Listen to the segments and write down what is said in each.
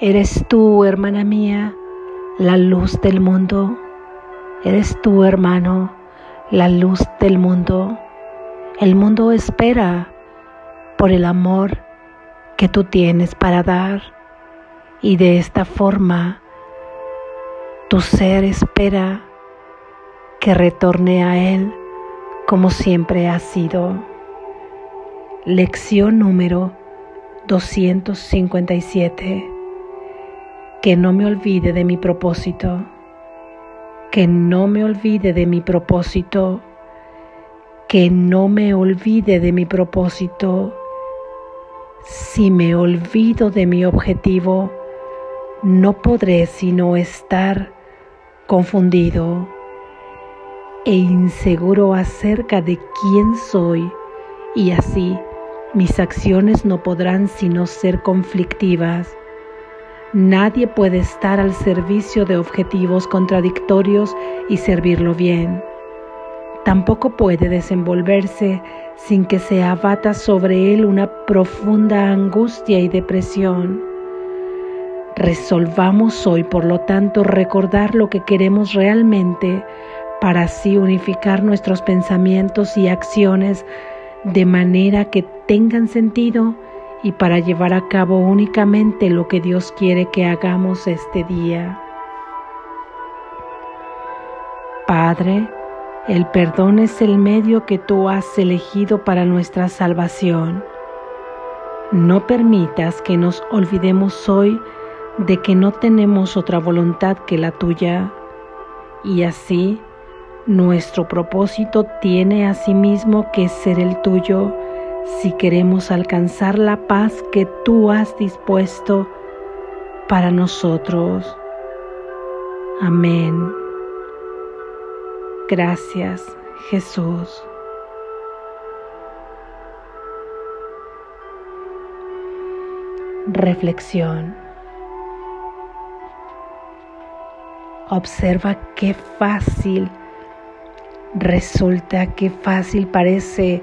Eres tú, hermana mía, la luz del mundo. Eres tú, hermano, la luz del mundo. El mundo espera por el amor que tú tienes para dar y de esta forma tu ser espera que retorne a Él como siempre ha sido. Lección número 257 que no me olvide de mi propósito, que no me olvide de mi propósito, que no me olvide de mi propósito. Si me olvido de mi objetivo, no podré sino estar confundido e inseguro acerca de quién soy y así mis acciones no podrán sino ser conflictivas Nadie puede estar al servicio de objetivos contradictorios y servirlo bien. Tampoco puede desenvolverse sin que se abata sobre él una profunda angustia y depresión. Resolvamos hoy, por lo tanto, recordar lo que queremos realmente para así unificar nuestros pensamientos y acciones de manera que tengan sentido y para llevar a cabo únicamente lo que Dios quiere que hagamos este día. Padre, el perdón es el medio que tú has elegido para nuestra salvación. No permitas que nos olvidemos hoy de que no tenemos otra voluntad que la tuya y así nuestro propósito tiene asimismo que ser el tuyo si queremos alcanzar la paz que tú has dispuesto para nosotros. Amén. Gracias, Jesús. Reflexión. Observa qué fácil resulta, qué fácil parece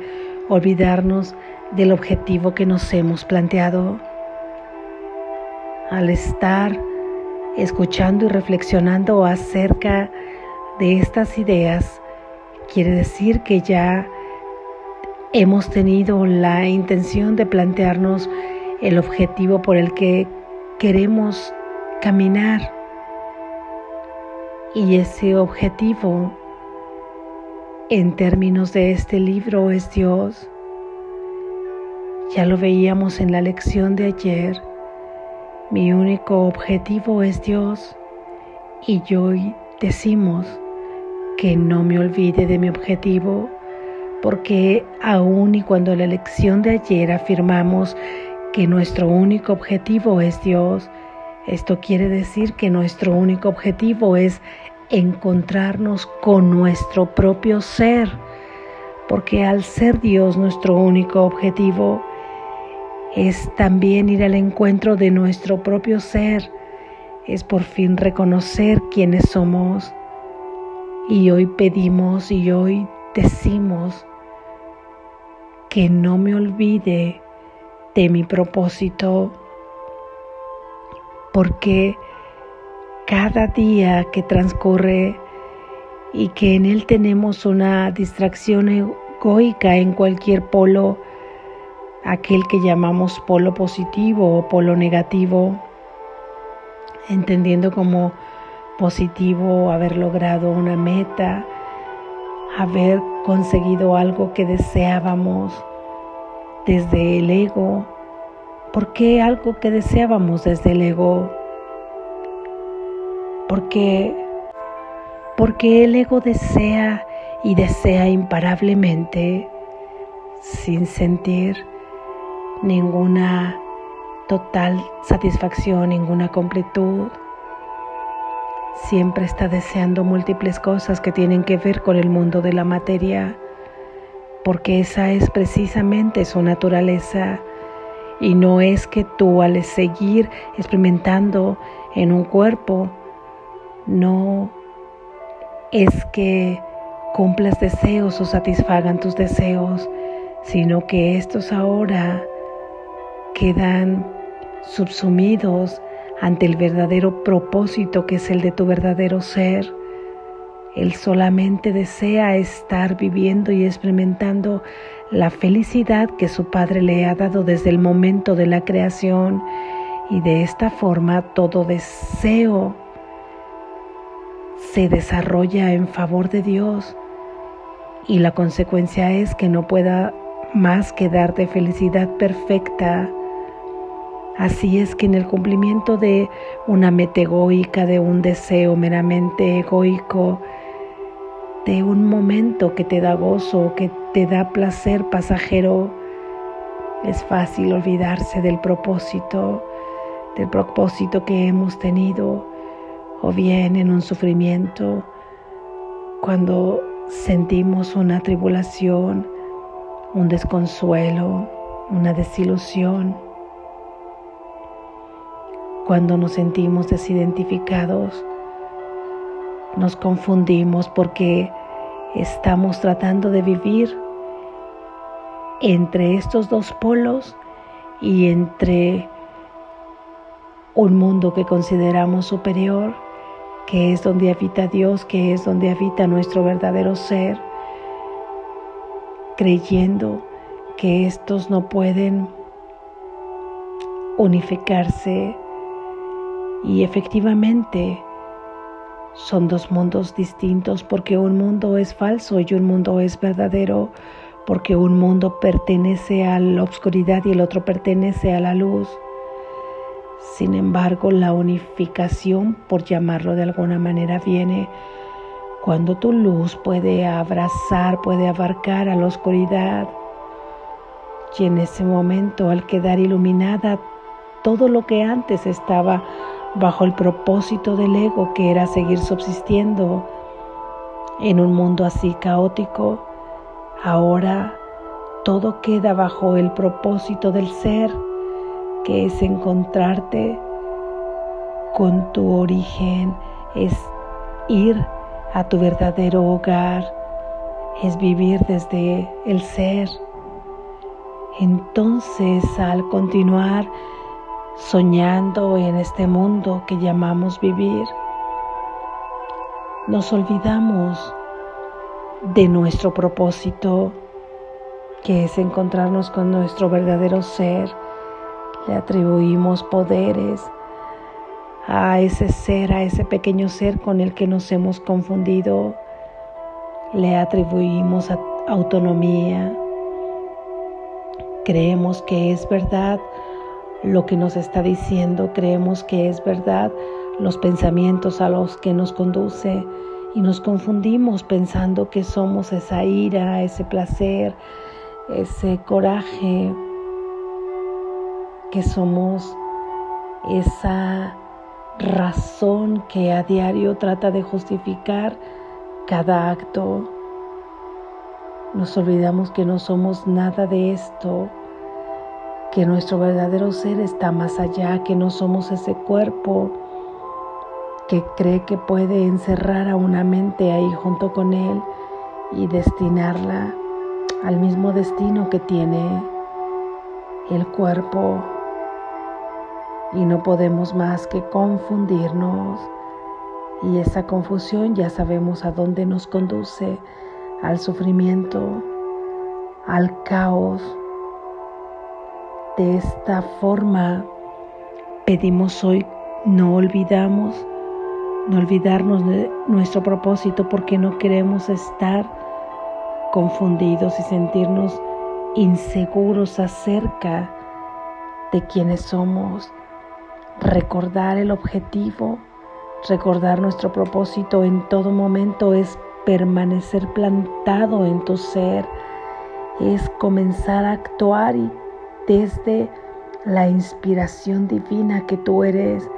olvidarnos del objetivo que nos hemos planteado. Al estar escuchando y reflexionando acerca de estas ideas, quiere decir que ya hemos tenido la intención de plantearnos el objetivo por el que queremos caminar. Y ese objetivo en términos de este libro es Dios. Ya lo veíamos en la lección de ayer. Mi único objetivo es Dios y hoy decimos que no me olvide de mi objetivo porque aun y cuando la lección de ayer afirmamos que nuestro único objetivo es Dios, esto quiere decir que nuestro único objetivo es encontrarnos con nuestro propio ser, porque al ser Dios nuestro único objetivo es también ir al encuentro de nuestro propio ser, es por fin reconocer quiénes somos. Y hoy pedimos y hoy decimos que no me olvide de mi propósito, porque cada día que transcurre y que en él tenemos una distracción egoica en cualquier polo, aquel que llamamos polo positivo o polo negativo, entendiendo como positivo haber logrado una meta, haber conseguido algo que deseábamos desde el ego. ¿Por qué algo que deseábamos desde el ego? Porque porque el ego desea y desea imparablemente sin sentir ninguna total satisfacción, ninguna completud. Siempre está deseando múltiples cosas que tienen que ver con el mundo de la materia, porque esa es precisamente su naturaleza. Y no es que tú al seguir experimentando en un cuerpo, no es que cumplas deseos o satisfagan tus deseos, sino que estos ahora quedan subsumidos ante el verdadero propósito que es el de tu verdadero ser. Él solamente desea estar viviendo y experimentando la felicidad que su Padre le ha dado desde el momento de la creación y de esta forma todo deseo se desarrolla en favor de Dios y la consecuencia es que no pueda más que darte felicidad perfecta. Así es que en el cumplimiento de una meta egoica, de un deseo meramente egoico, de un momento que te da gozo, que te da placer pasajero, es fácil olvidarse del propósito, del propósito que hemos tenido, o bien en un sufrimiento, cuando sentimos una tribulación, un desconsuelo, una desilusión, cuando nos sentimos desidentificados, nos confundimos porque estamos tratando de vivir entre estos dos polos y entre un mundo que consideramos superior, que es donde habita Dios, que es donde habita nuestro verdadero ser, creyendo que estos no pueden unificarse y efectivamente son dos mundos distintos porque un mundo es falso y un mundo es verdadero, porque un mundo pertenece a la oscuridad y el otro pertenece a la luz. Sin embargo, la unificación, por llamarlo de alguna manera, viene cuando tu luz puede abrazar, puede abarcar a la oscuridad. Y en ese momento, al quedar iluminada, todo lo que antes estaba bajo el propósito del ego que era seguir subsistiendo en un mundo así caótico, ahora todo queda bajo el propósito del ser, que es encontrarte con tu origen, es ir a tu verdadero hogar, es vivir desde el ser. Entonces, al continuar soñando en este mundo que llamamos vivir, nos olvidamos de nuestro propósito, que es encontrarnos con nuestro verdadero ser. Le atribuimos poderes a ese ser, a ese pequeño ser con el que nos hemos confundido. Le atribuimos autonomía. Creemos que es verdad lo que nos está diciendo, creemos que es verdad los pensamientos a los que nos conduce y nos confundimos pensando que somos esa ira, ese placer, ese coraje, que somos esa razón que a diario trata de justificar cada acto. Nos olvidamos que no somos nada de esto que nuestro verdadero ser está más allá, que no somos ese cuerpo que cree que puede encerrar a una mente ahí junto con él y destinarla al mismo destino que tiene el cuerpo. Y no podemos más que confundirnos. Y esa confusión ya sabemos a dónde nos conduce, al sufrimiento, al caos, de esta forma pedimos hoy no olvidamos, no olvidarnos de nuestro propósito porque no queremos estar confundidos y sentirnos inseguros acerca de quienes somos. Recordar el objetivo, recordar nuestro propósito en todo momento es permanecer plantado en tu ser, es comenzar a actuar y desde la inspiración divina que tú eres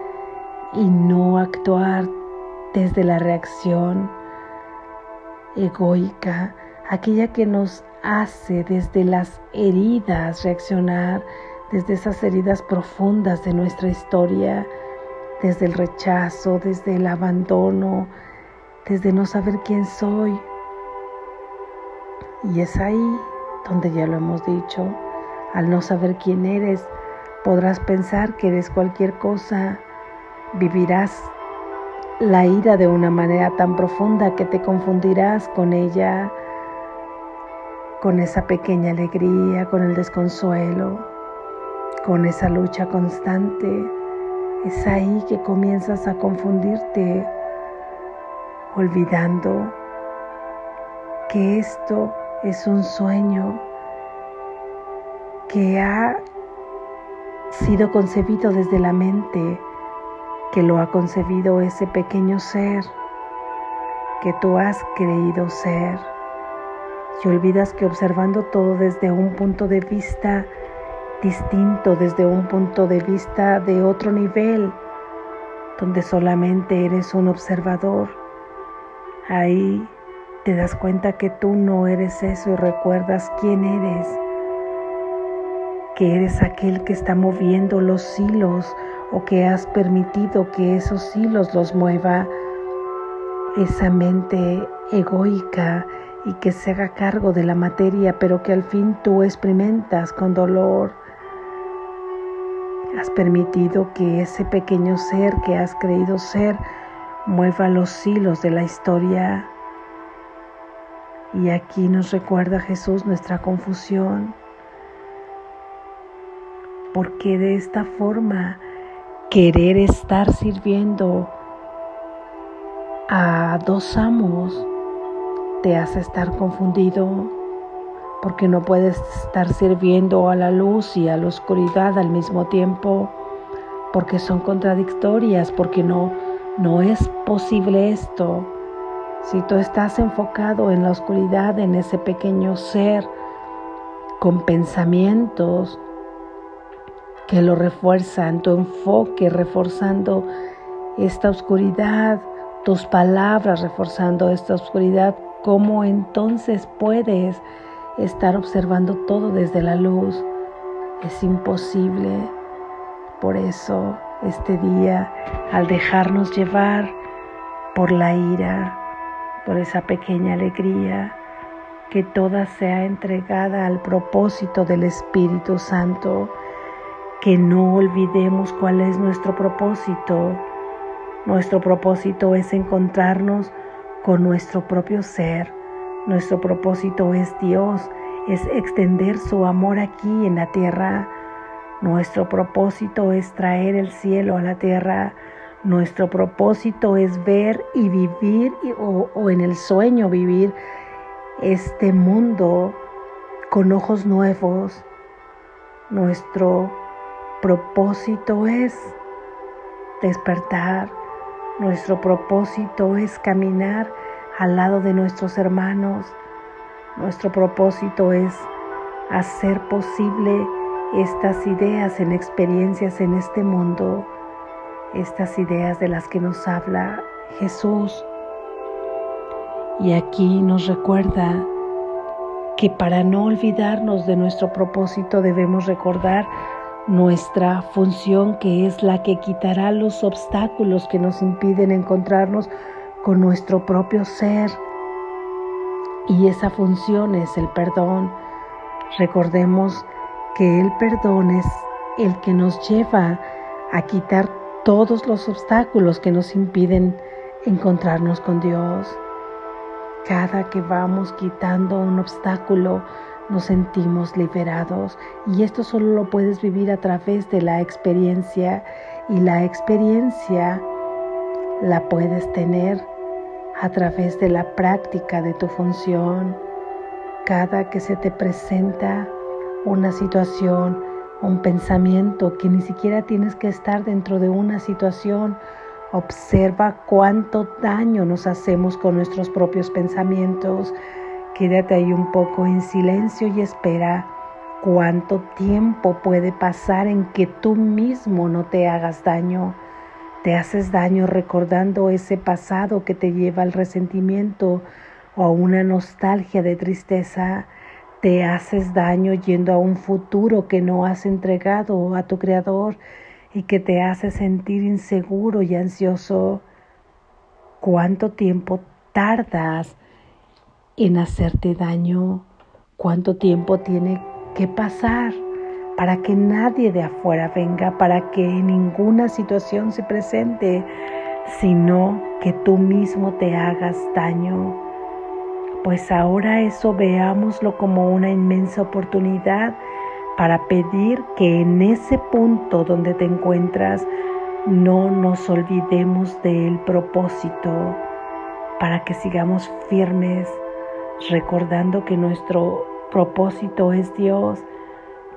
y no actuar desde la reacción egoica, aquella que nos hace desde las heridas reaccionar, desde esas heridas profundas de nuestra historia, desde el rechazo, desde el abandono, desde no saber quién soy. Y es ahí donde ya lo hemos dicho, al no saber quién eres, podrás pensar que eres cualquier cosa vivirás la ira de una manera tan profunda que te confundirás con ella, con esa pequeña alegría, con el desconsuelo, con esa lucha constante. Es ahí que comienzas a confundirte, olvidando que esto es un sueño que ha sido concebido desde la mente, que lo ha concebido ese pequeño ser que tú has creído ser. Y olvidas que observando todo desde un punto de vista distinto, desde un punto de vista de otro nivel, donde solamente eres un observador, ahí te das cuenta que tú no eres eso y recuerdas quién eres que eres aquel que está moviendo los hilos o que has permitido que esos hilos los mueva esa mente egoica y que se haga cargo de la materia, pero que al fin tú experimentas con dolor. Has permitido que ese pequeño ser que has creído ser mueva los hilos de la historia. Y aquí nos recuerda Jesús nuestra confusión porque de esta forma querer estar sirviendo a dos amos te hace estar confundido, porque no puedes estar sirviendo a la luz y a la oscuridad al mismo tiempo, porque son contradictorias, porque no, no es posible esto. Si tú estás enfocado en la oscuridad, en ese pequeño ser, con pensamientos, que lo refuerzan, tu enfoque reforzando esta oscuridad, tus palabras reforzando esta oscuridad, ¿cómo entonces puedes estar observando todo desde la luz? Es imposible. Por eso este día, al dejarnos llevar por la ira, por esa pequeña alegría, que toda sea entregada al propósito del Espíritu Santo, que no olvidemos cuál es nuestro propósito. Nuestro propósito es encontrarnos con nuestro propio ser. Nuestro propósito es Dios, es extender su amor aquí en la tierra. Nuestro propósito es traer el cielo a la tierra. Nuestro propósito es ver y vivir o, o en el sueño vivir este mundo con ojos nuevos. Nuestro propósito es despertar, nuestro propósito es caminar al lado de nuestros hermanos, nuestro propósito es hacer posible estas ideas en experiencias en este mundo, estas ideas de las que nos habla Jesús. Y aquí nos recuerda que para no olvidarnos de nuestro propósito debemos recordar nuestra función que es la que quitará los obstáculos que nos impiden encontrarnos con nuestro propio ser. Y esa función es el perdón. Recordemos que el perdón es el que nos lleva a quitar todos los obstáculos que nos impiden encontrarnos con Dios. Cada que vamos quitando un obstáculo, nos sentimos liberados y esto solo lo puedes vivir a través de la experiencia y la experiencia la puedes tener a través de la práctica de tu función. Cada que se te presenta una situación, un pensamiento que ni siquiera tienes que estar dentro de una situación, observa cuánto daño nos hacemos con nuestros propios pensamientos Quédate ahí un poco en silencio y espera cuánto tiempo puede pasar en que tú mismo no te hagas daño. Te haces daño recordando ese pasado que te lleva al resentimiento o a una nostalgia de tristeza. Te haces daño yendo a un futuro que no has entregado a tu Creador y que te hace sentir inseguro y ansioso. ¿Cuánto tiempo tardas en hacerte daño, cuánto tiempo tiene que pasar para que nadie de afuera venga, para que ninguna situación se presente, sino que tú mismo te hagas daño. Pues ahora eso veámoslo como una inmensa oportunidad para pedir que en ese punto donde te encuentras no nos olvidemos del propósito, para que sigamos firmes, recordando que nuestro propósito es Dios,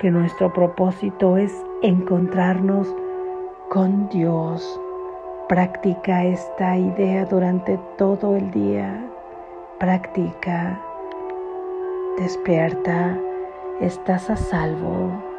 que nuestro propósito es encontrarnos con Dios. Practica esta idea durante todo el día. Practica. Despierta. Estás a salvo.